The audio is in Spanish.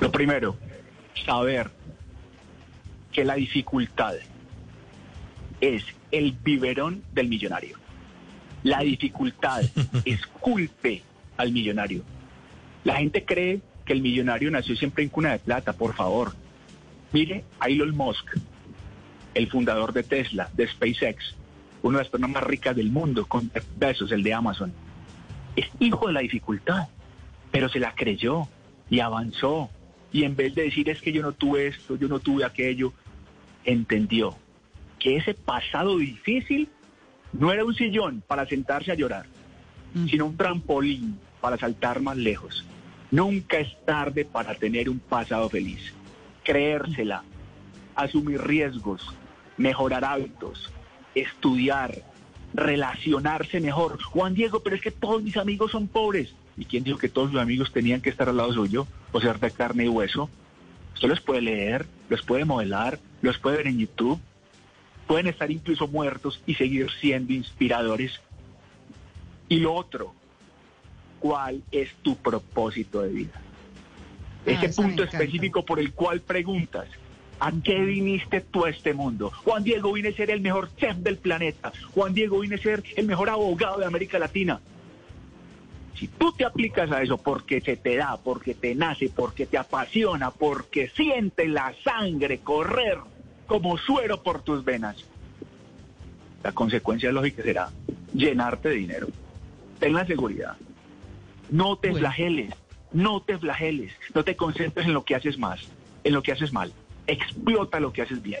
Lo primero, saber que la dificultad es el biberón del millonario. La dificultad esculpe al millonario. La gente cree que el millonario nació siempre en cuna de plata, por favor. Mire, Elon Musk, el fundador de Tesla, de SpaceX, una de las personas más ricas del mundo, con besos, el de Amazon, es hijo de la dificultad, pero se la creyó y avanzó. Y en vez de decir es que yo no tuve esto, yo no tuve aquello, entendió que ese pasado difícil no era un sillón para sentarse a llorar, sino un trampolín para saltar más lejos. Nunca es tarde para tener un pasado feliz. Creérsela, asumir riesgos, mejorar hábitos, estudiar, relacionarse mejor. Juan Diego, pero es que todos mis amigos son pobres. ¿Y quién dijo que todos sus amigos tenían que estar al lado suyo o ser de carne y hueso? Usted los puede leer, los puede modelar, los puede ver en YouTube. Pueden estar incluso muertos y seguir siendo inspiradores. Y lo otro, ¿cuál es tu propósito de vida? Ese punto específico por el cual preguntas, ¿a qué viniste tú a este mundo? Juan Diego vine a ser el mejor chef del planeta. Juan Diego vine a ser el mejor abogado de América Latina. Si tú te aplicas a eso porque se te da, porque te nace, porque te apasiona, porque siente la sangre correr como suero por tus venas, la consecuencia lógica será llenarte de dinero. Ten la seguridad. No te flageles, no te flageles, no te concentres en lo que haces más, en lo que haces mal. Explota lo que haces bien.